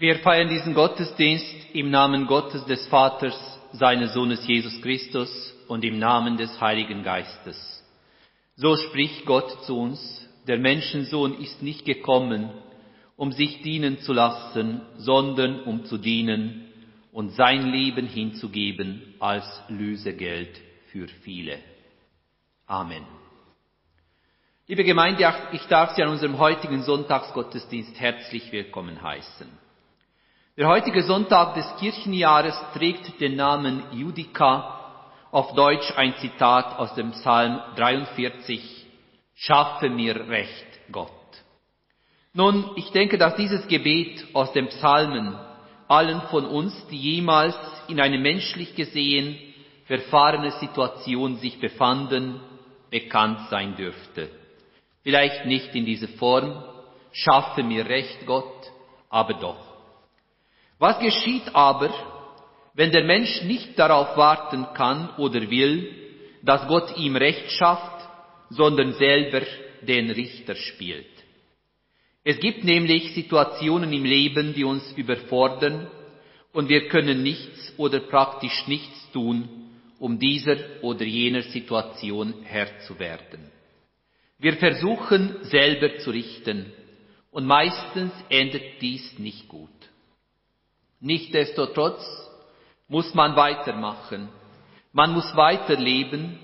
Wir feiern diesen Gottesdienst im Namen Gottes des Vaters, seines Sohnes Jesus Christus und im Namen des Heiligen Geistes. So spricht Gott zu uns, der Menschensohn ist nicht gekommen, um sich dienen zu lassen, sondern um zu dienen und sein Leben hinzugeben als Lösegeld für viele. Amen. Liebe Gemeinde, ich darf Sie an unserem heutigen Sonntagsgottesdienst herzlich willkommen heißen. Der heutige Sonntag des Kirchenjahres trägt den Namen Judica, auf Deutsch ein Zitat aus dem Psalm 43, Schaffe mir Recht, Gott. Nun, ich denke, dass dieses Gebet aus dem Psalmen allen von uns, die jemals in eine menschlich gesehen verfahrene Situation sich befanden, bekannt sein dürfte. Vielleicht nicht in dieser Form, schaffe mir Recht, Gott, aber doch. Was geschieht aber, wenn der Mensch nicht darauf warten kann oder will, dass Gott ihm Recht schafft, sondern selber den Richter spielt? Es gibt nämlich Situationen im Leben, die uns überfordern und wir können nichts oder praktisch nichts tun, um dieser oder jener Situation Herr zu werden. Wir versuchen selber zu richten und meistens endet dies nicht gut. Nichtsdestotrotz muss man weitermachen. Man muss weiterleben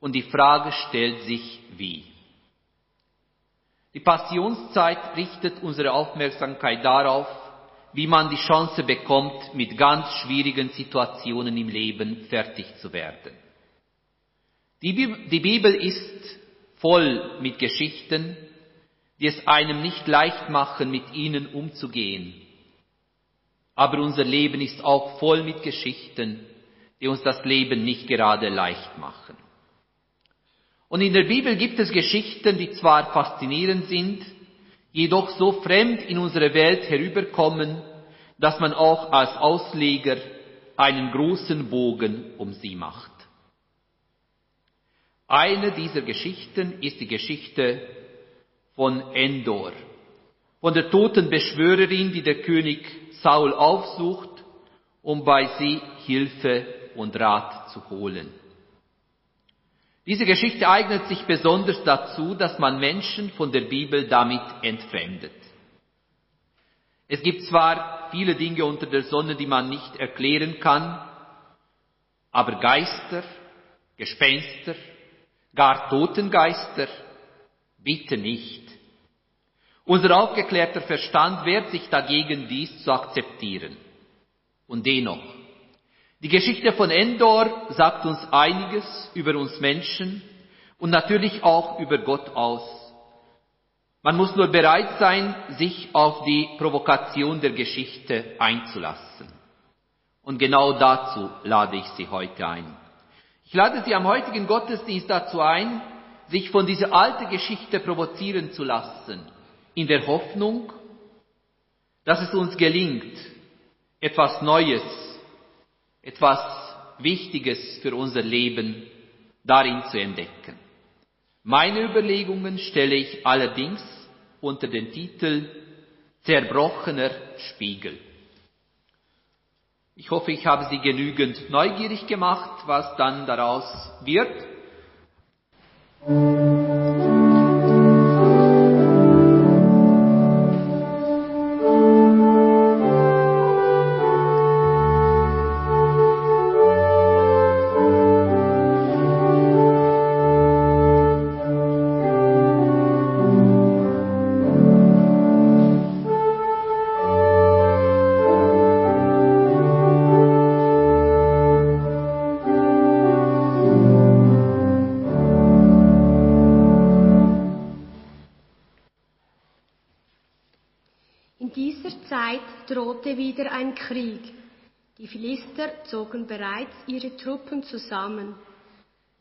und die Frage stellt sich wie. Die Passionszeit richtet unsere Aufmerksamkeit darauf, wie man die Chance bekommt, mit ganz schwierigen Situationen im Leben fertig zu werden. Die Bibel ist voll mit Geschichten, die es einem nicht leicht machen, mit ihnen umzugehen aber unser Leben ist auch voll mit Geschichten, die uns das Leben nicht gerade leicht machen. Und in der Bibel gibt es Geschichten, die zwar faszinierend sind, jedoch so fremd in unsere Welt herüberkommen, dass man auch als Ausleger einen großen Bogen um sie macht. Eine dieser Geschichten ist die Geschichte von Endor, von der toten Beschwörerin, die der König Saul aufsucht, um bei sie Hilfe und Rat zu holen. Diese Geschichte eignet sich besonders dazu, dass man Menschen von der Bibel damit entfremdet. Es gibt zwar viele Dinge unter der Sonne, die man nicht erklären kann, aber Geister, Gespenster, gar Totengeister, bitte nicht. Unser aufgeklärter Verstand wehrt sich dagegen, dies zu akzeptieren. Und dennoch, die Geschichte von Endor sagt uns einiges über uns Menschen und natürlich auch über Gott aus. Man muss nur bereit sein, sich auf die Provokation der Geschichte einzulassen. Und genau dazu lade ich Sie heute ein. Ich lade Sie am heutigen Gottesdienst dazu ein, sich von dieser alten Geschichte provozieren zu lassen in der Hoffnung, dass es uns gelingt, etwas Neues, etwas Wichtiges für unser Leben darin zu entdecken. Meine Überlegungen stelle ich allerdings unter den Titel Zerbrochener Spiegel. Ich hoffe, ich habe Sie genügend neugierig gemacht, was dann daraus wird. Wieder ein Krieg. Die Philister zogen bereits ihre Truppen zusammen.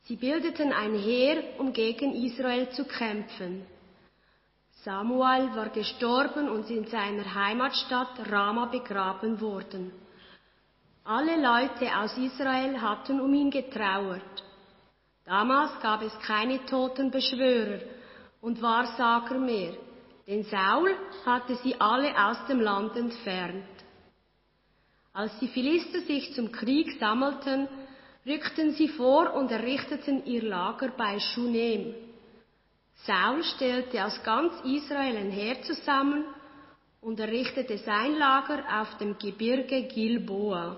Sie bildeten ein Heer, um gegen Israel zu kämpfen. Samuel war gestorben und in seiner Heimatstadt Rama begraben worden. Alle Leute aus Israel hatten um ihn getrauert. Damals gab es keine toten Beschwörer und Wahrsager mehr, denn Saul hatte sie alle aus dem Land entfernt. Als die Philister sich zum Krieg sammelten, rückten sie vor und errichteten ihr Lager bei Schunem. Saul stellte aus ganz Israel ein Heer zusammen und errichtete sein Lager auf dem Gebirge Gilboa.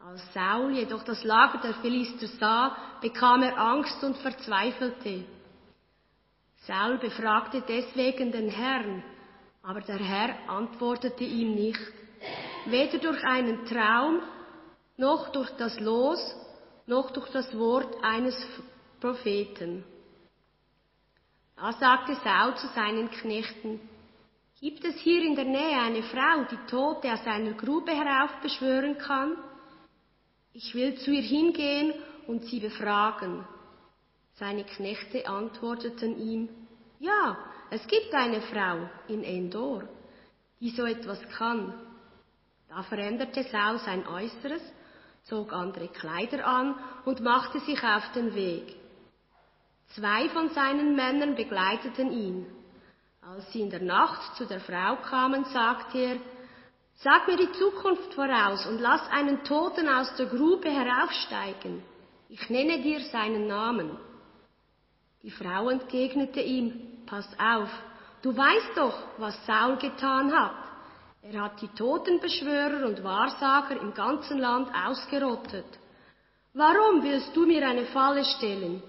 Als Saul jedoch das Lager der Philister sah, bekam er Angst und verzweifelte. Saul befragte deswegen den Herrn, aber der Herr antwortete ihm nicht, weder durch einen Traum, noch durch das Los, noch durch das Wort eines Propheten. Da sagte Saul zu seinen Knechten, Gibt es hier in der Nähe eine Frau, die Tote aus einer Grube heraufbeschwören kann? Ich will zu ihr hingehen und sie befragen. Seine Knechte antworteten ihm, ja, es gibt eine Frau in Endor, die so etwas kann. Da veränderte Saul sein Äußeres, zog andere Kleider an und machte sich auf den Weg. Zwei von seinen Männern begleiteten ihn. Als sie in der Nacht zu der Frau kamen, sagte er, Sag mir die Zukunft voraus und lass einen Toten aus der Grube heraufsteigen. Ich nenne dir seinen Namen. Die Frau entgegnete ihm, Pass auf, du weißt doch, was Saul getan hat. Er hat die Totenbeschwörer und Wahrsager im ganzen Land ausgerottet. Warum willst du mir eine Falle stellen?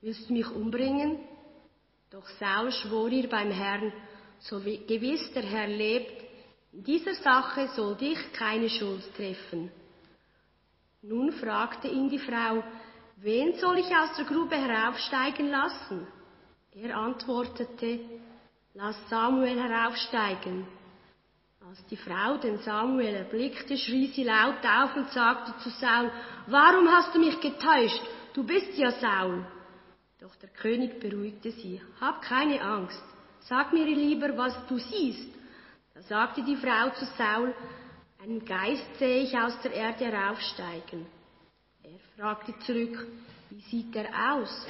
Willst du mich umbringen? Doch Saul schwor ihr beim Herrn, so wie gewiss der Herr lebt, in dieser Sache soll dich keine Schuld treffen. Nun fragte ihn die Frau, wen soll ich aus der Grube heraufsteigen lassen? Er antwortete, lass Samuel heraufsteigen. Als die Frau den Samuel erblickte, schrie sie laut auf und sagte zu Saul, warum hast du mich getäuscht? Du bist ja Saul. Doch der König beruhigte sie. Hab keine Angst. Sag mir lieber, was du siehst. Da sagte die Frau zu Saul, einen Geist sehe ich aus der Erde heraufsteigen. Er fragte zurück, wie sieht er aus?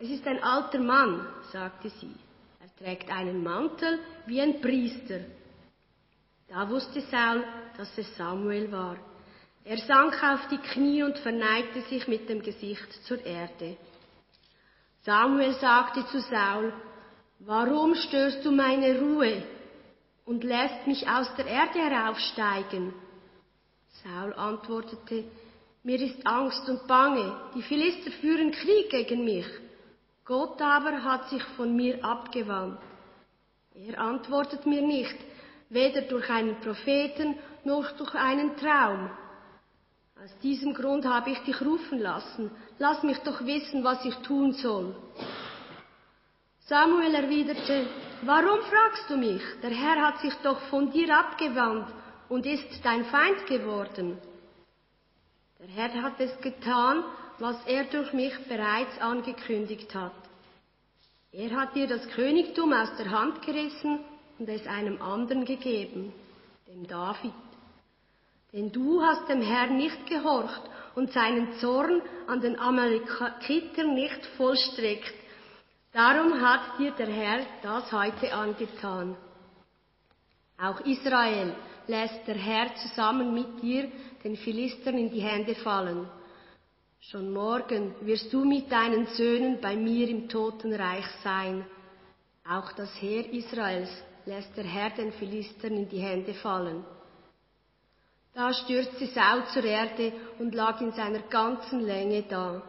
Es ist ein alter Mann, sagte sie. Er trägt einen Mantel wie ein Priester. Da wusste Saul, dass es Samuel war. Er sank auf die Knie und verneigte sich mit dem Gesicht zur Erde. Samuel sagte zu Saul, warum störst du meine Ruhe und lässt mich aus der Erde heraufsteigen? Saul antwortete, mir ist Angst und Bange, die Philister führen Krieg gegen mich. Gott aber hat sich von mir abgewandt. Er antwortet mir nicht, weder durch einen Propheten noch durch einen Traum. Aus diesem Grund habe ich dich rufen lassen. Lass mich doch wissen, was ich tun soll. Samuel erwiderte, warum fragst du mich? Der Herr hat sich doch von dir abgewandt und ist dein Feind geworden. Der Herr hat es getan, was er durch mich bereits angekündigt hat. Er hat dir das Königtum aus der Hand gerissen und es einem anderen gegeben, dem David. Denn du hast dem Herrn nicht gehorcht und seinen Zorn an den Amalekitern nicht vollstreckt. Darum hat dir der Herr das heute angetan. Auch Israel lässt der Herr zusammen mit dir den Philistern in die Hände fallen. Schon morgen wirst du mit deinen Söhnen bei mir im Totenreich sein. Auch das Heer Israels lässt der Herr den Philistern in die Hände fallen. Da stürzte Saul zur Erde und lag in seiner ganzen Länge da.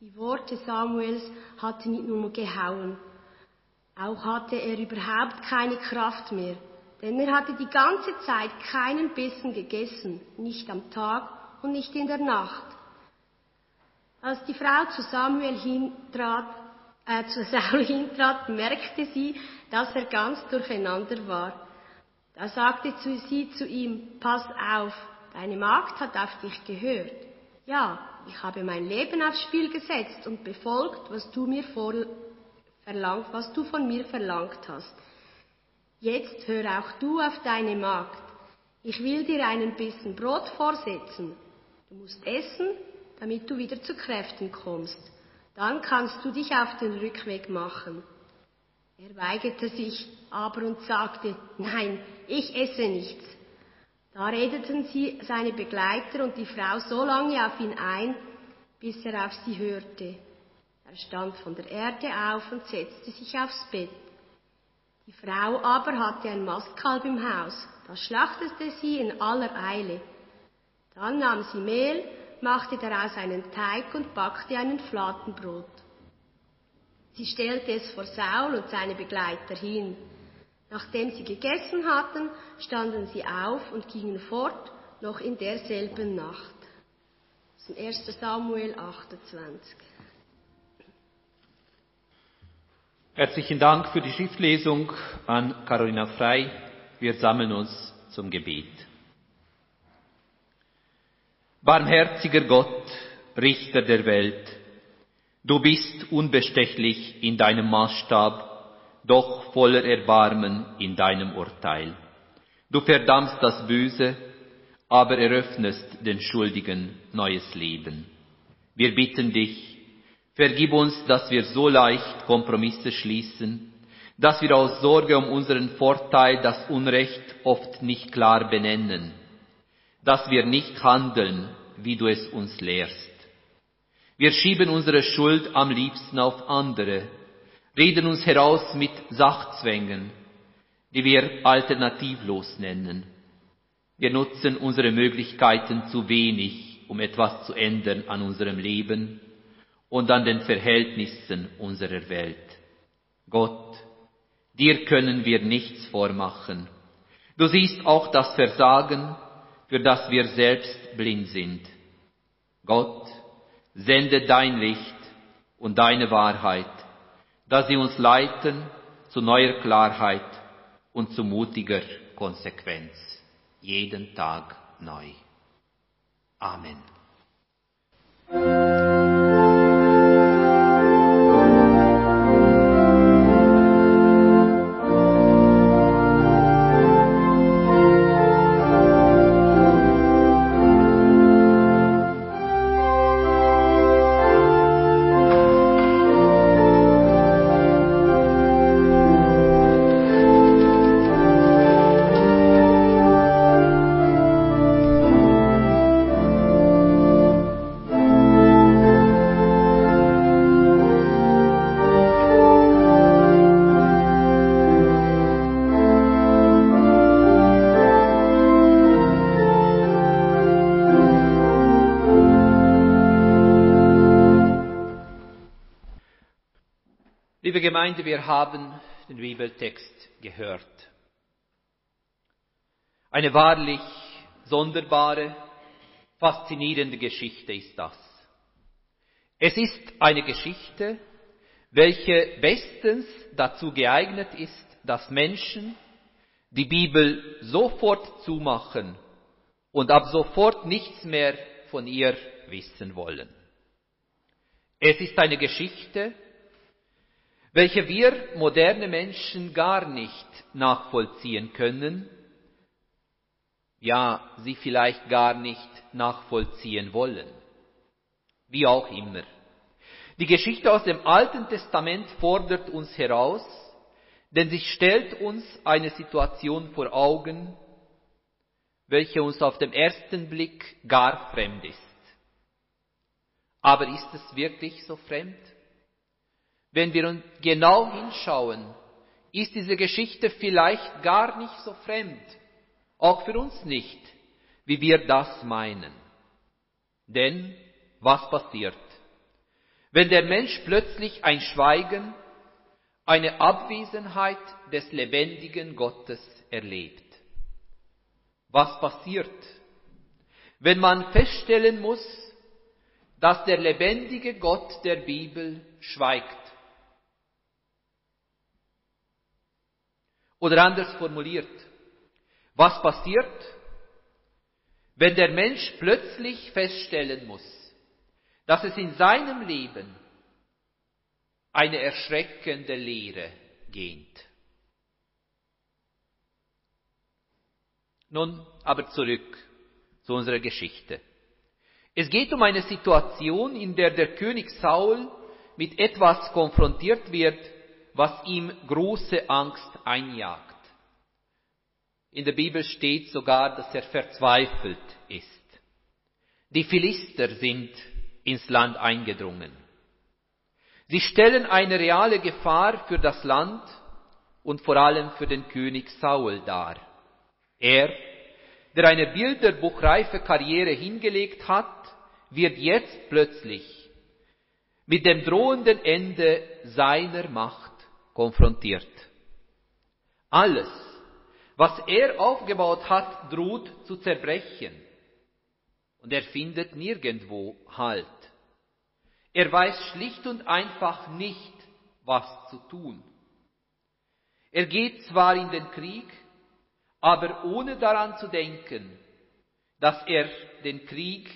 Die Worte Samuels hatten ihn nur gehauen. Auch hatte er überhaupt keine Kraft mehr, denn er hatte die ganze Zeit keinen Bissen gegessen, nicht am Tag und nicht in der Nacht. Als die Frau zu Samuel hintrat, äh, zu Saul hintrat, merkte sie, dass er ganz durcheinander war. Da sagte sie zu ihm, pass auf, deine Magd hat auf dich gehört. Ja, ich habe mein Leben aufs Spiel gesetzt und befolgt, was du mir vor, verlangt, was du von mir verlangt hast. Jetzt hör auch du auf deine Magd. Ich will dir einen Bissen Brot vorsetzen. Du musst essen, damit du wieder zu Kräften kommst. Dann kannst du dich auf den Rückweg machen. Er weigerte sich aber und sagte, nein, ich esse nichts. Da redeten sie, seine Begleiter und die Frau so lange auf ihn ein, bis er auf sie hörte. Er stand von der Erde auf und setzte sich aufs Bett. Die Frau aber hatte ein Mastkalb im Haus. Das schlachtete sie in aller Eile. Dann nahm sie Mehl, machte daraus einen Teig und backte einen Fladenbrot. Sie stellte es vor Saul und seine Begleiter hin. Nachdem sie gegessen hatten, standen sie auf und gingen fort, noch in derselben Nacht. Ist 1. Samuel 28. Herzlichen Dank für die Schriftlesung an Carolina Frei. Wir sammeln uns zum Gebet. Barmherziger Gott, Richter der Welt, du bist unbestechlich in deinem Maßstab, doch voller Erbarmen in deinem Urteil. Du verdammst das Böse, aber eröffnest den Schuldigen neues Leben. Wir bitten dich, vergib uns, dass wir so leicht Kompromisse schließen, dass wir aus Sorge um unseren Vorteil das Unrecht oft nicht klar benennen dass wir nicht handeln, wie du es uns lehrst. Wir schieben unsere Schuld am liebsten auf andere, reden uns heraus mit Sachzwängen, die wir alternativlos nennen. Wir nutzen unsere Möglichkeiten zu wenig, um etwas zu ändern an unserem Leben und an den Verhältnissen unserer Welt. Gott, dir können wir nichts vormachen. Du siehst auch das Versagen, für das wir selbst blind sind. Gott, sende dein Licht und deine Wahrheit, dass sie uns leiten zu neuer Klarheit und zu mutiger Konsequenz, jeden Tag neu. Amen. Eine wahrlich sonderbare, faszinierende Geschichte ist das. Es ist eine Geschichte, welche bestens dazu geeignet ist, dass Menschen die Bibel sofort zumachen und ab sofort nichts mehr von ihr wissen wollen. Es ist eine Geschichte, welche wir moderne Menschen gar nicht nachvollziehen können, ja, sie vielleicht gar nicht nachvollziehen wollen. Wie auch immer. Die Geschichte aus dem Alten Testament fordert uns heraus, denn sie stellt uns eine Situation vor Augen, welche uns auf den ersten Blick gar fremd ist. Aber ist es wirklich so fremd? Wenn wir genau hinschauen, ist diese Geschichte vielleicht gar nicht so fremd, auch für uns nicht, wie wir das meinen. Denn was passiert? Wenn der Mensch plötzlich ein Schweigen, eine Abwesenheit des lebendigen Gottes erlebt. Was passiert? Wenn man feststellen muss, dass der lebendige Gott der Bibel schweigt. Oder anders formuliert, was passiert, wenn der Mensch plötzlich feststellen muss, dass es in seinem Leben eine erschreckende Lehre geht. Nun aber zurück zu unserer Geschichte. Es geht um eine Situation, in der der König Saul mit etwas konfrontiert wird, was ihm große Angst einjagt. In der Bibel steht sogar, dass er verzweifelt ist. Die Philister sind ins Land eingedrungen. Sie stellen eine reale Gefahr für das Land und vor allem für den König Saul dar. Er, der eine bilderbuchreife Karriere hingelegt hat, wird jetzt plötzlich mit dem drohenden Ende seiner Macht konfrontiert. Alles, was er aufgebaut hat, droht zu zerbrechen. Und er findet nirgendwo Halt. Er weiß schlicht und einfach nicht, was zu tun. Er geht zwar in den Krieg, aber ohne daran zu denken, dass er den Krieg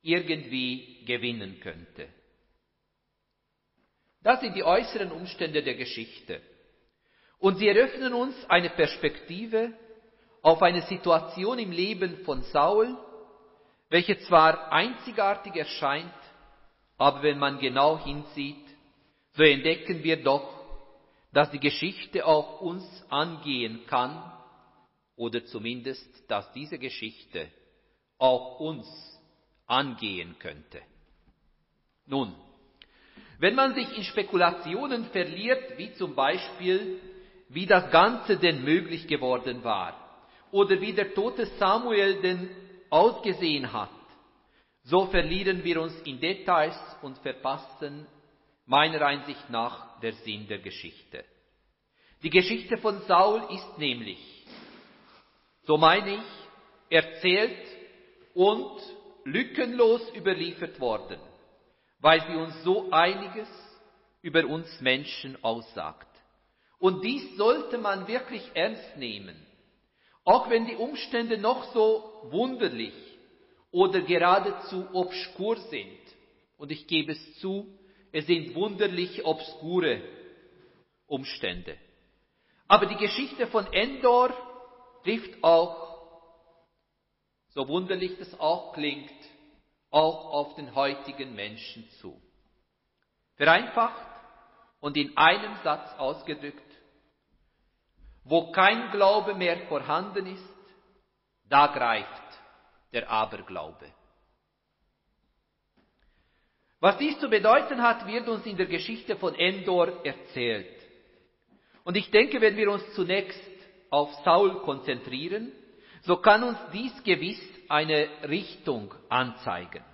irgendwie gewinnen könnte. Das sind die äußeren Umstände der Geschichte. Und sie eröffnen uns eine Perspektive auf eine Situation im Leben von Saul, welche zwar einzigartig erscheint, aber wenn man genau hinsieht, so entdecken wir doch, dass die Geschichte auch uns angehen kann, oder zumindest, dass diese Geschichte auch uns angehen könnte. Nun, wenn man sich in Spekulationen verliert, wie zum Beispiel, wie das Ganze denn möglich geworden war, oder wie der tote Samuel denn ausgesehen hat, so verlieren wir uns in Details und verpassen meiner Einsicht nach der Sinn der Geschichte. Die Geschichte von Saul ist nämlich, so meine ich, erzählt und lückenlos überliefert worden, weil sie uns so einiges über uns Menschen aussagt. Und dies sollte man wirklich ernst nehmen, auch wenn die Umstände noch so wunderlich oder geradezu obskur sind. Und ich gebe es zu, es sind wunderlich obskure Umstände. Aber die Geschichte von Endor trifft auch so wunderlich das auch klingt, auch auf den heutigen Menschen zu. Vereinfacht und in einem Satz ausgedrückt, wo kein Glaube mehr vorhanden ist, da greift der Aberglaube. Was dies zu bedeuten hat, wird uns in der Geschichte von Endor erzählt. Und ich denke, wenn wir uns zunächst auf Saul konzentrieren, so kann uns dies gewiss eine Richtung anzeigen.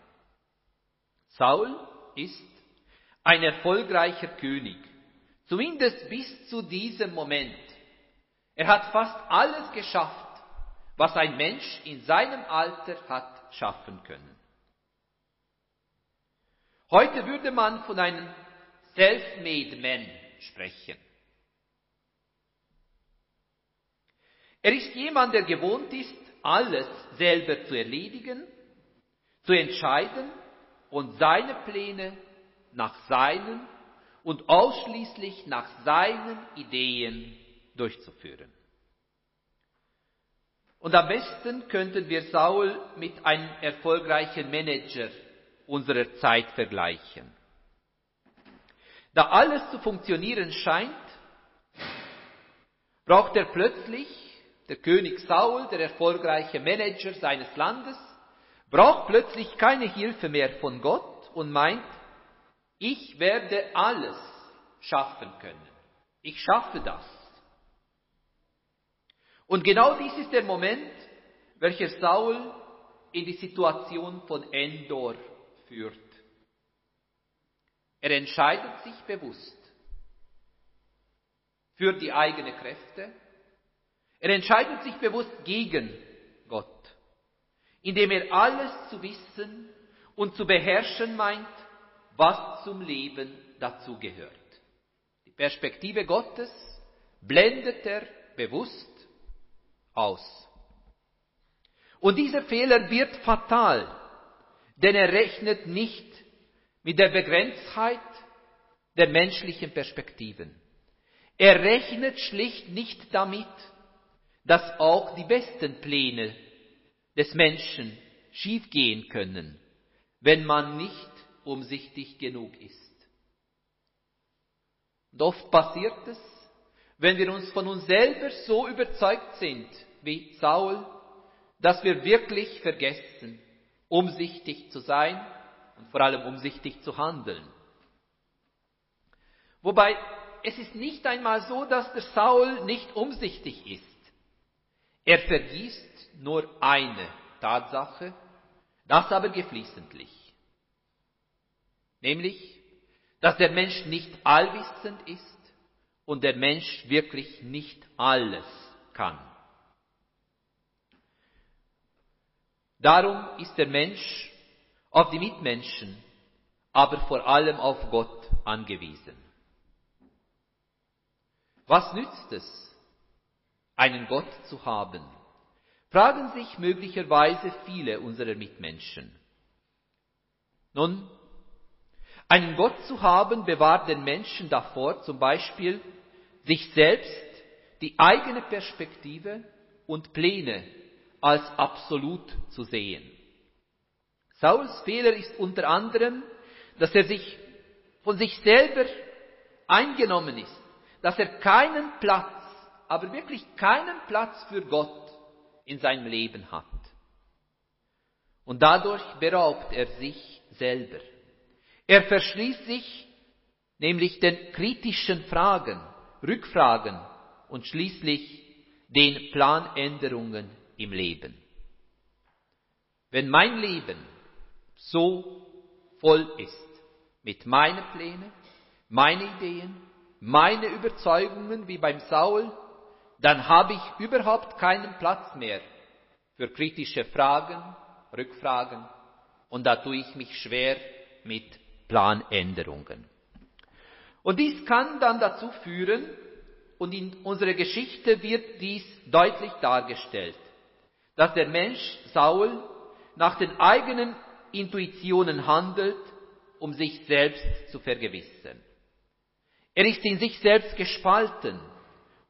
Saul ist ein erfolgreicher König, zumindest bis zu diesem Moment. Er hat fast alles geschafft, was ein Mensch in seinem Alter hat schaffen können. Heute würde man von einem self-made man sprechen. Er ist jemand, der gewohnt ist, alles selber zu erledigen, zu entscheiden und seine Pläne nach seinen und ausschließlich nach seinen Ideen durchzuführen. Und am besten könnten wir Saul mit einem erfolgreichen Manager unserer Zeit vergleichen. Da alles zu funktionieren scheint, braucht er plötzlich der König Saul, der erfolgreiche Manager seines Landes, braucht plötzlich keine Hilfe mehr von Gott und meint, ich werde alles schaffen können. Ich schaffe das. Und genau dies ist der Moment, welcher Saul in die Situation von Endor führt. Er entscheidet sich bewusst für die eigenen Kräfte, er entscheidet sich bewusst gegen Gott, indem er alles zu wissen und zu beherrschen meint, was zum Leben dazugehört. Die Perspektive Gottes blendet er bewusst aus. Und dieser Fehler wird fatal, denn er rechnet nicht mit der Begrenztheit der menschlichen Perspektiven. Er rechnet schlicht nicht damit, dass auch die besten Pläne des Menschen schiefgehen können, wenn man nicht umsichtig genug ist. Und oft passiert es, wenn wir uns von uns selber so überzeugt sind, wie Saul, dass wir wirklich vergessen, umsichtig zu sein und vor allem umsichtig zu handeln. Wobei es ist nicht einmal so, dass der Saul nicht umsichtig ist. Er vergisst nur eine Tatsache, das aber geflissentlich. Nämlich, dass der Mensch nicht allwissend ist und der Mensch wirklich nicht alles kann. Darum ist der Mensch auf die Mitmenschen, aber vor allem auf Gott angewiesen. Was nützt es, einen Gott zu haben? Fragen sich möglicherweise viele unserer Mitmenschen. Nun, einen Gott zu haben bewahrt den Menschen davor, zum Beispiel sich selbst, die eigene Perspektive und Pläne als absolut zu sehen. Sauls Fehler ist unter anderem, dass er sich von sich selber eingenommen ist, dass er keinen Platz, aber wirklich keinen Platz für Gott in seinem Leben hat. Und dadurch beraubt er sich selber. Er verschließt sich nämlich den kritischen Fragen, Rückfragen und schließlich den Planänderungen im Leben. Wenn mein Leben so voll ist mit meinen Plänen, meinen Ideen, meine Überzeugungen wie beim Saul, dann habe ich überhaupt keinen Platz mehr für kritische Fragen, Rückfragen und da tue ich mich schwer mit Planänderungen. Und dies kann dann dazu führen, und in unserer Geschichte wird dies deutlich dargestellt, dass der Mensch Saul nach den eigenen Intuitionen handelt, um sich selbst zu vergewissern. Er ist in sich selbst gespalten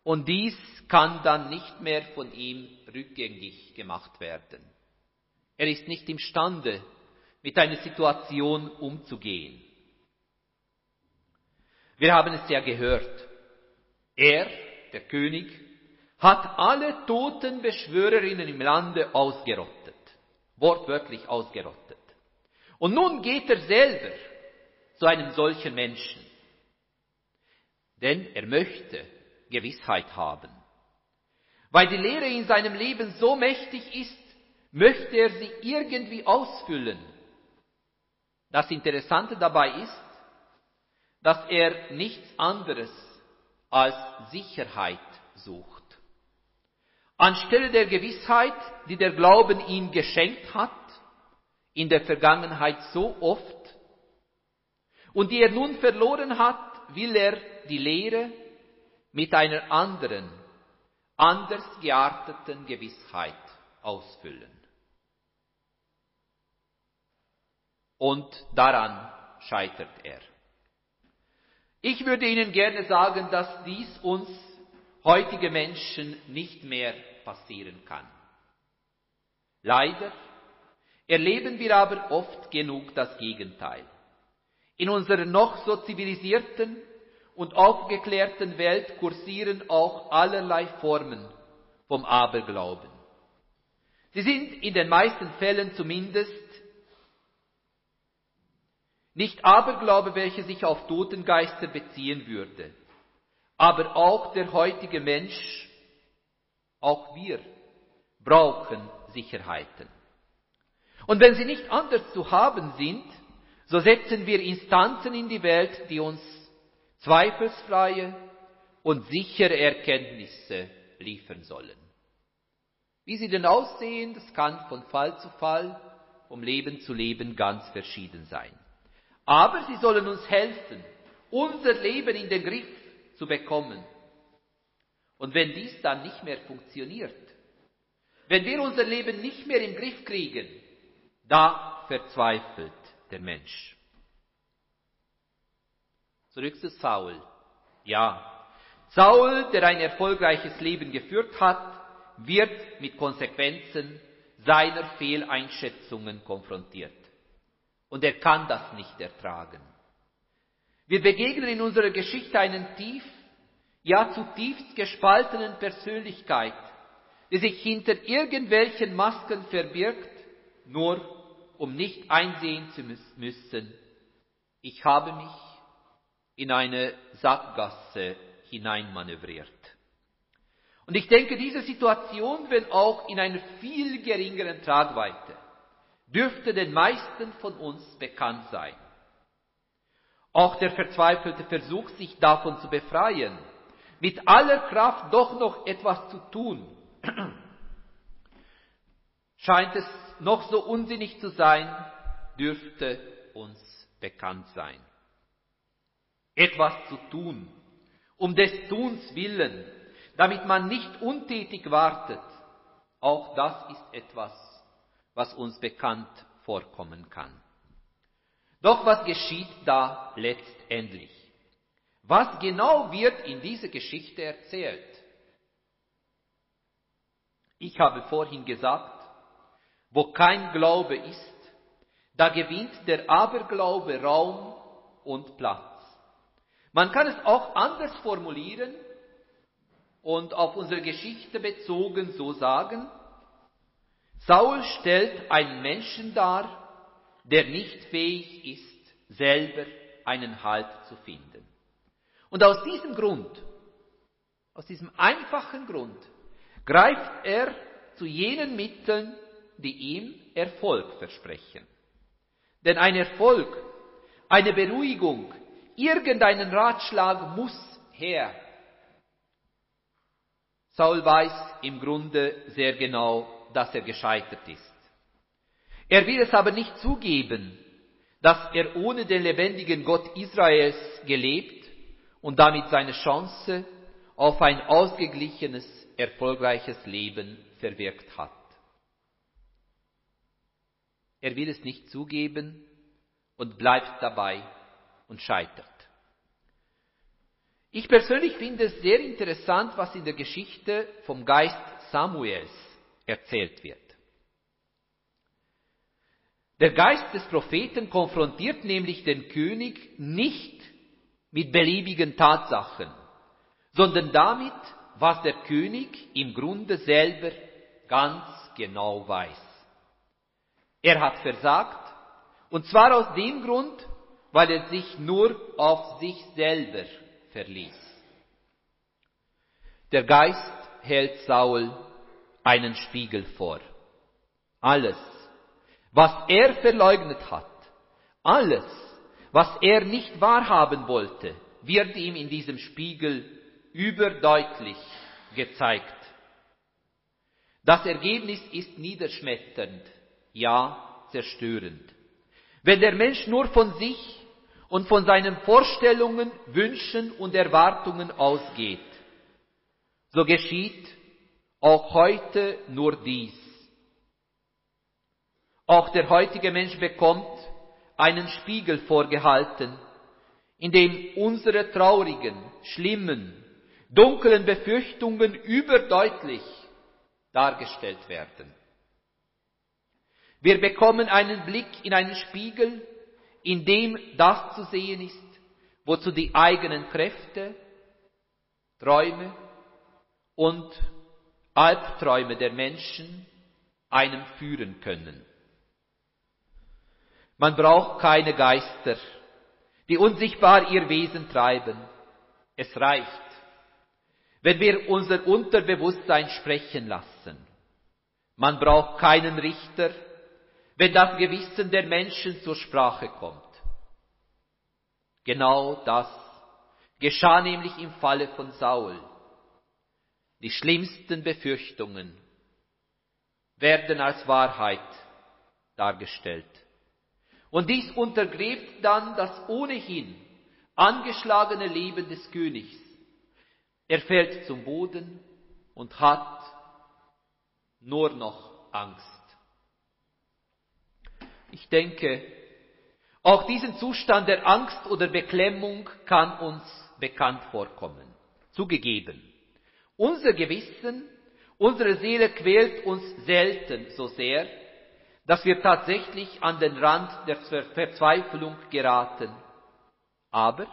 und dies kann dann nicht mehr von ihm rückgängig gemacht werden. Er ist nicht imstande, mit einer Situation umzugehen. Wir haben es ja gehört. Er, der König, hat alle toten Beschwörerinnen im Lande ausgerottet. Wortwörtlich ausgerottet. Und nun geht er selber zu einem solchen Menschen. Denn er möchte Gewissheit haben. Weil die Lehre in seinem Leben so mächtig ist, möchte er sie irgendwie ausfüllen das Interessante dabei ist, dass er nichts anderes als Sicherheit sucht. Anstelle der Gewissheit, die der Glauben ihm geschenkt hat, in der Vergangenheit so oft, und die er nun verloren hat, will er die Lehre mit einer anderen, anders gearteten Gewissheit ausfüllen. und daran scheitert er. Ich würde Ihnen gerne sagen, dass dies uns heutige Menschen nicht mehr passieren kann. Leider erleben wir aber oft genug das Gegenteil. In unserer noch so zivilisierten und aufgeklärten Welt kursieren auch allerlei Formen vom Aberglauben. Sie sind in den meisten Fällen zumindest nicht Aberglaube, welcher sich auf Totengeister beziehen würde, aber auch der heutige Mensch, auch wir, brauchen Sicherheiten. Und wenn sie nicht anders zu haben sind, so setzen wir Instanzen in die Welt, die uns zweifelsfreie und sichere Erkenntnisse liefern sollen. Wie sie denn aussehen, das kann von Fall zu Fall, vom Leben zu Leben ganz verschieden sein. Aber sie sollen uns helfen, unser Leben in den Griff zu bekommen. Und wenn dies dann nicht mehr funktioniert, wenn wir unser Leben nicht mehr im Griff kriegen, da verzweifelt der Mensch. Zurück zu Saul. Ja, Saul, der ein erfolgreiches Leben geführt hat, wird mit Konsequenzen seiner Fehleinschätzungen konfrontiert und er kann das nicht ertragen. Wir begegnen in unserer Geschichte einen tief, ja zutiefst gespaltenen Persönlichkeit, die sich hinter irgendwelchen Masken verbirgt, nur um nicht einsehen zu müssen, ich habe mich in eine Sackgasse hineinmanövriert. Und ich denke, diese Situation, wenn auch in einer viel geringeren Tragweite, dürfte den meisten von uns bekannt sein. Auch der verzweifelte Versuch, sich davon zu befreien, mit aller Kraft doch noch etwas zu tun, scheint es noch so unsinnig zu sein, dürfte uns bekannt sein. Etwas zu tun, um des Tuns willen, damit man nicht untätig wartet, auch das ist etwas, was uns bekannt vorkommen kann. Doch was geschieht da letztendlich? Was genau wird in dieser Geschichte erzählt? Ich habe vorhin gesagt, wo kein Glaube ist, da gewinnt der Aberglaube Raum und Platz. Man kann es auch anders formulieren und auf unsere Geschichte bezogen so sagen, Saul stellt einen Menschen dar, der nicht fähig ist, selber einen Halt zu finden. Und aus diesem Grund, aus diesem einfachen Grund, greift er zu jenen Mitteln, die ihm Erfolg versprechen. Denn ein Erfolg, eine Beruhigung, irgendeinen Ratschlag muss her. Saul weiß im Grunde sehr genau, dass er gescheitert ist. Er will es aber nicht zugeben, dass er ohne den lebendigen Gott Israels gelebt und damit seine Chance auf ein ausgeglichenes, erfolgreiches Leben verwirkt hat. Er will es nicht zugeben und bleibt dabei und scheitert. Ich persönlich finde es sehr interessant, was in der Geschichte vom Geist Samuels erzählt wird. Der Geist des Propheten konfrontiert nämlich den König nicht mit beliebigen Tatsachen, sondern damit, was der König im Grunde selber ganz genau weiß. Er hat versagt, und zwar aus dem Grund, weil er sich nur auf sich selber verließ. Der Geist hält Saul einen Spiegel vor. Alles, was er verleugnet hat, alles, was er nicht wahrhaben wollte, wird ihm in diesem Spiegel überdeutlich gezeigt. Das Ergebnis ist niederschmetternd, ja zerstörend. Wenn der Mensch nur von sich und von seinen Vorstellungen, Wünschen und Erwartungen ausgeht, so geschieht auch heute nur dies. Auch der heutige Mensch bekommt einen Spiegel vorgehalten, in dem unsere traurigen, schlimmen, dunklen Befürchtungen überdeutlich dargestellt werden. Wir bekommen einen Blick in einen Spiegel, in dem das zu sehen ist, wozu die eigenen Kräfte, Träume und Albträume der Menschen einem führen können. Man braucht keine Geister, die unsichtbar ihr Wesen treiben. Es reicht, wenn wir unser Unterbewusstsein sprechen lassen. Man braucht keinen Richter, wenn das Gewissen der Menschen zur Sprache kommt. Genau das geschah nämlich im Falle von Saul. Die schlimmsten Befürchtungen werden als Wahrheit dargestellt. Und dies untergräbt dann das ohnehin angeschlagene Leben des Königs. Er fällt zum Boden und hat nur noch Angst. Ich denke, auch diesen Zustand der Angst oder Beklemmung kann uns bekannt vorkommen. Zugegeben. Unser Gewissen, unsere Seele quält uns selten so sehr, dass wir tatsächlich an den Rand der Verzweiflung geraten. Aber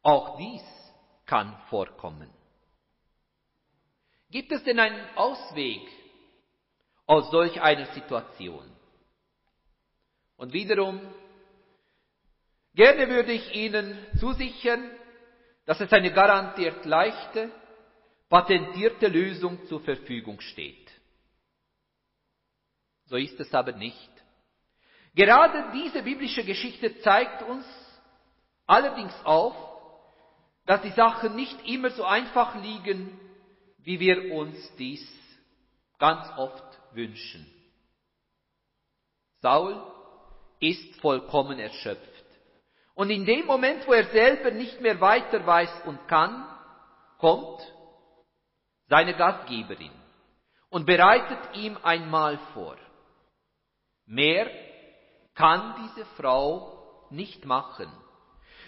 auch dies kann vorkommen. Gibt es denn einen Ausweg aus solch einer Situation? Und wiederum, gerne würde ich Ihnen zusichern, dass es eine garantiert leichte, patentierte Lösung zur Verfügung steht. So ist es aber nicht. Gerade diese biblische Geschichte zeigt uns allerdings auf, dass die Sachen nicht immer so einfach liegen, wie wir uns dies ganz oft wünschen. Saul ist vollkommen erschöpft. Und in dem Moment, wo er selber nicht mehr weiter weiß und kann, kommt seine Gastgeberin und bereitet ihm ein Mahl vor. Mehr kann diese Frau nicht machen.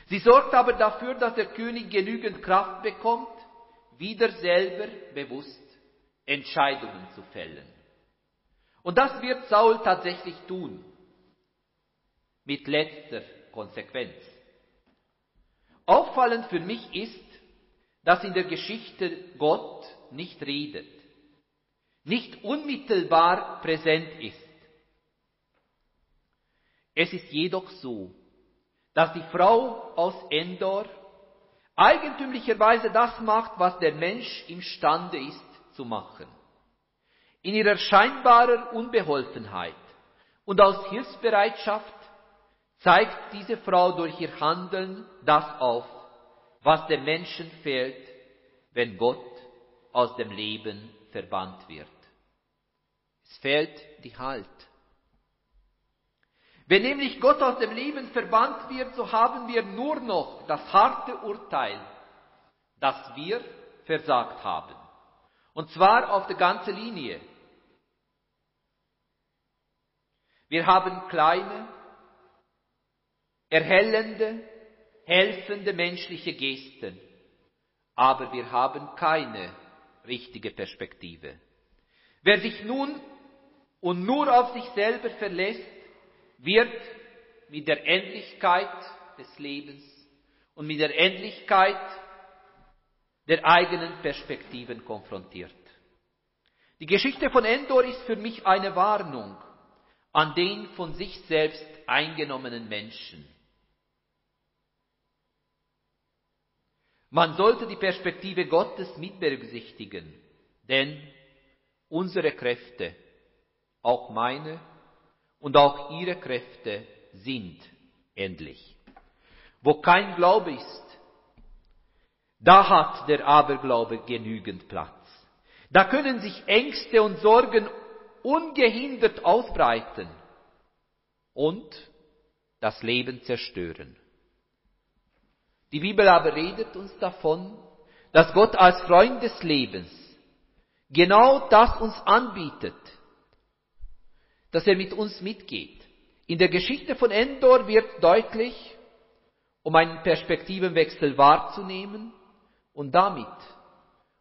Sie sorgt aber dafür, dass der König genügend Kraft bekommt, wieder selber bewusst Entscheidungen zu fällen. Und das wird Saul tatsächlich tun, mit letzter Konsequenz. Auffallend für mich ist, dass in der Geschichte Gott nicht redet, nicht unmittelbar präsent ist. Es ist jedoch so, dass die Frau aus Endor eigentümlicherweise das macht, was der Mensch imstande ist zu machen. In ihrer scheinbarer Unbeholfenheit und aus Hilfsbereitschaft zeigt diese Frau durch ihr Handeln das auf, was dem Menschen fehlt, wenn Gott aus dem Leben verbannt wird. Es fehlt die Halt. Wenn nämlich Gott aus dem Leben verbannt wird, so haben wir nur noch das harte Urteil, dass wir versagt haben. Und zwar auf der ganzen Linie. Wir haben kleine, erhellende, helfende menschliche Gesten, aber wir haben keine richtige Perspektive. Wer sich nun und nur auf sich selber verlässt, wird mit der Endlichkeit des Lebens und mit der Endlichkeit der eigenen Perspektiven konfrontiert. Die Geschichte von Endor ist für mich eine Warnung an den von sich selbst eingenommenen Menschen. Man sollte die Perspektive Gottes mit berücksichtigen, denn unsere Kräfte, auch meine, und auch ihre Kräfte sind endlich. Wo kein Glaube ist, da hat der Aberglaube genügend Platz. Da können sich Ängste und Sorgen ungehindert ausbreiten und das Leben zerstören. Die Bibel aber redet uns davon, dass Gott als Freund des Lebens genau das uns anbietet, dass er mit uns mitgeht. In der Geschichte von Endor wird deutlich, um einen Perspektivenwechsel wahrzunehmen und damit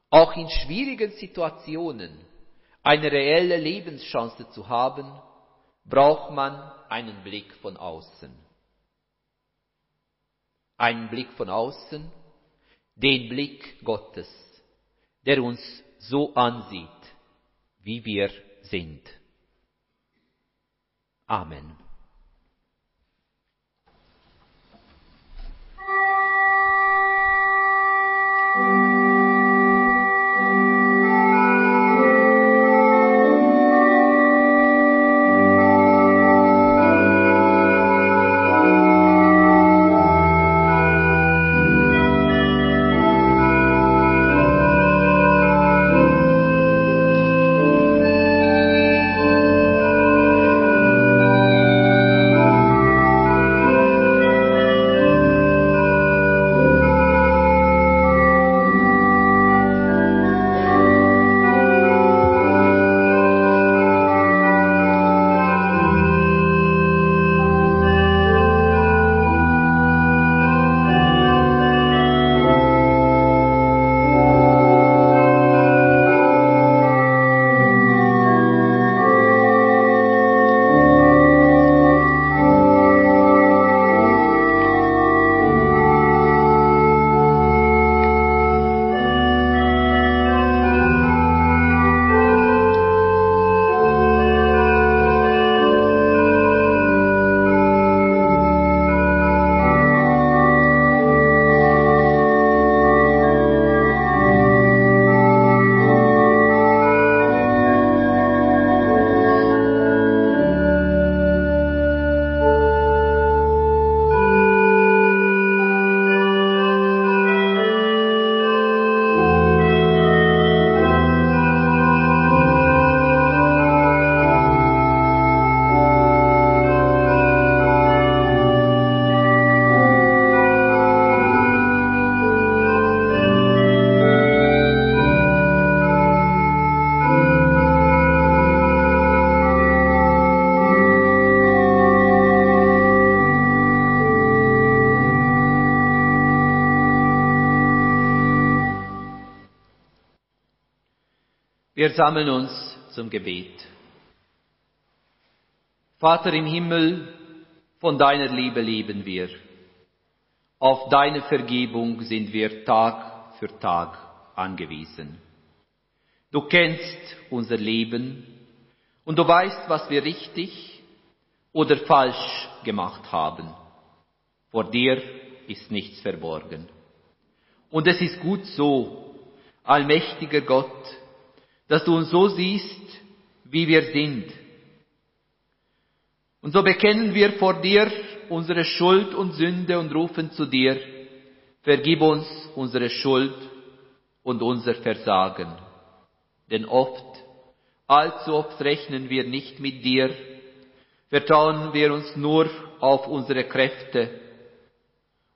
auch in schwierigen Situationen eine reelle Lebenschance zu haben, braucht man einen Blick von außen. Einen Blick von außen, den Blick Gottes, der uns so ansieht, wie wir sind. Amen. Musik Wir sammeln uns zum Gebet. Vater im Himmel, von deiner Liebe leben wir. Auf deine Vergebung sind wir Tag für Tag angewiesen. Du kennst unser Leben und du weißt, was wir richtig oder falsch gemacht haben. Vor dir ist nichts verborgen. Und es ist gut so, allmächtiger Gott, dass du uns so siehst, wie wir sind. Und so bekennen wir vor dir unsere Schuld und Sünde und rufen zu dir, vergib uns unsere Schuld und unser Versagen. Denn oft, allzu oft rechnen wir nicht mit dir, vertrauen wir uns nur auf unsere Kräfte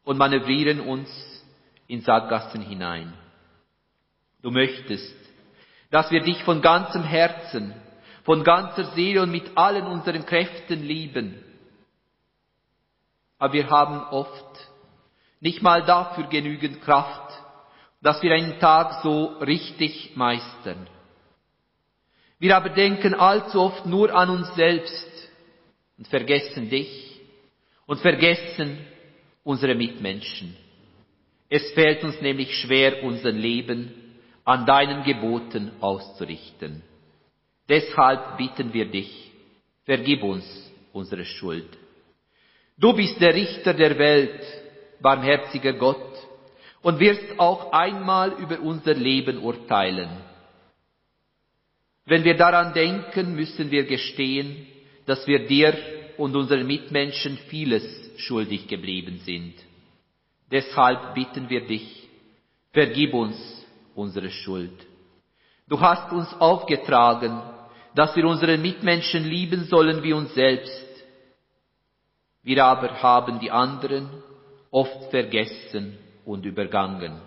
und manövrieren uns in Sackgassen hinein. Du möchtest, dass wir dich von ganzem Herzen, von ganzer Seele und mit allen unseren Kräften lieben. Aber wir haben oft nicht mal dafür genügend Kraft, dass wir einen Tag so richtig meistern. Wir aber denken allzu oft nur an uns selbst und vergessen dich und vergessen unsere Mitmenschen. Es fällt uns nämlich schwer, unser Leben an deinen Geboten auszurichten. Deshalb bitten wir dich, vergib uns unsere Schuld. Du bist der Richter der Welt, barmherziger Gott, und wirst auch einmal über unser Leben urteilen. Wenn wir daran denken, müssen wir gestehen, dass wir dir und unseren Mitmenschen vieles schuldig geblieben sind. Deshalb bitten wir dich, vergib uns unsere Schuld. Du hast uns aufgetragen, dass wir unsere Mitmenschen lieben sollen wie uns selbst. Wir aber haben die anderen oft vergessen und übergangen.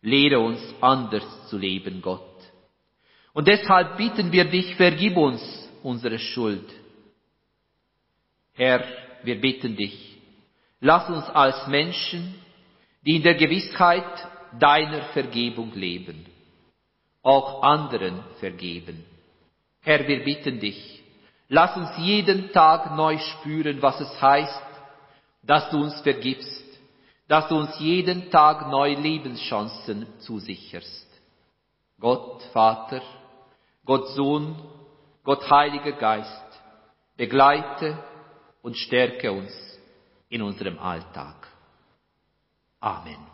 Lehre uns anders zu leben, Gott. Und deshalb bitten wir dich, vergib uns unsere Schuld. Herr, wir bitten dich, lass uns als Menschen, die in der Gewissheit deiner Vergebung leben, auch anderen vergeben. Herr, wir bitten dich, lass uns jeden Tag neu spüren, was es heißt, dass du uns vergibst, dass du uns jeden Tag neue Lebenschancen zusicherst. Gott Vater, Gott Sohn, Gott Heiliger Geist, begleite und stärke uns in unserem Alltag. Amen.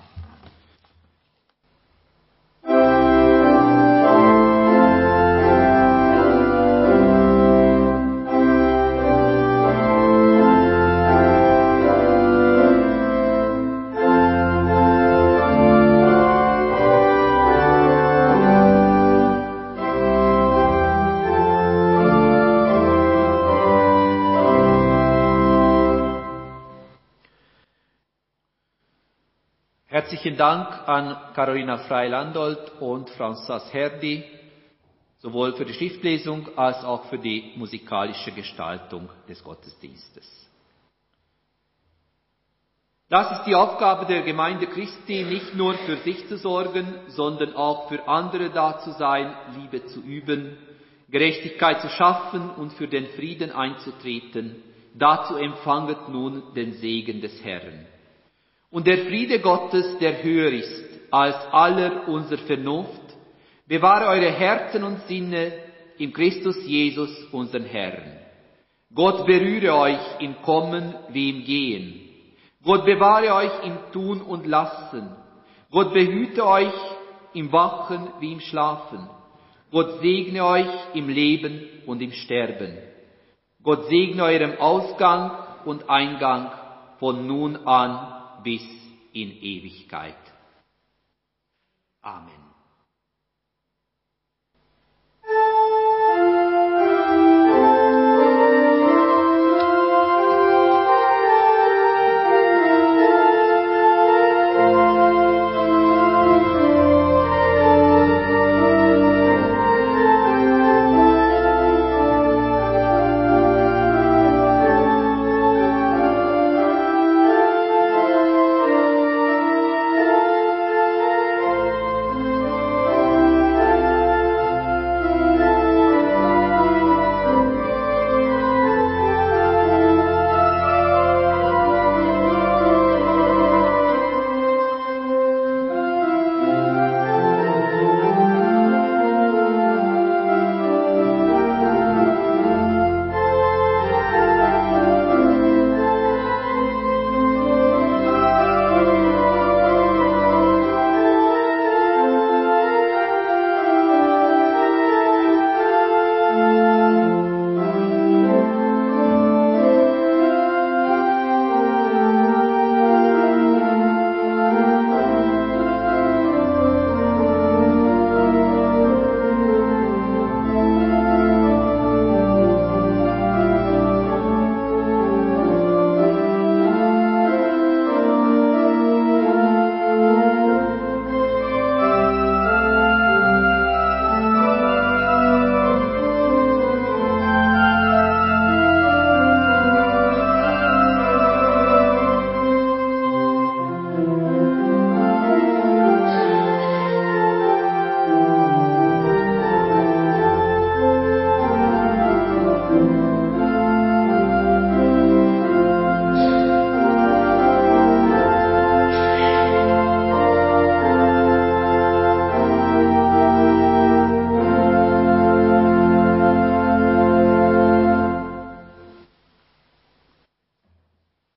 Herzlichen Dank an Carolina Freilandolt und François Herdi, sowohl für die Schriftlesung als auch für die musikalische Gestaltung des Gottesdienstes. Das ist die Aufgabe der Gemeinde Christi, nicht nur für sich zu sorgen, sondern auch für andere da zu sein, Liebe zu üben, Gerechtigkeit zu schaffen und für den Frieden einzutreten. Dazu empfanget nun den Segen des Herrn. Und der Friede Gottes, der höher ist als aller unser Vernunft, bewahre eure Herzen und Sinne im Christus Jesus, unseren Herrn. Gott berühre euch im Kommen wie im Gehen. Gott bewahre euch im Tun und Lassen. Gott behüte euch im Wachen wie im Schlafen. Gott segne euch im Leben und im Sterben. Gott segne eurem Ausgang und Eingang von nun an bis in Ewigkeit. Amen.